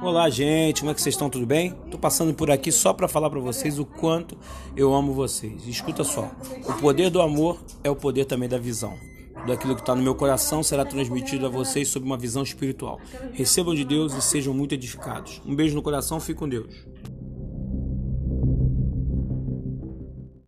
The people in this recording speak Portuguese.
Olá, gente, como é que vocês estão? Tudo bem? Tô passando por aqui só para falar para vocês o quanto eu amo vocês. Escuta só: o poder do amor é o poder também da visão. Tudo aquilo que está no meu coração será transmitido a vocês sob uma visão espiritual. Recebam de Deus e sejam muito edificados. Um beijo no coração, fique com Deus.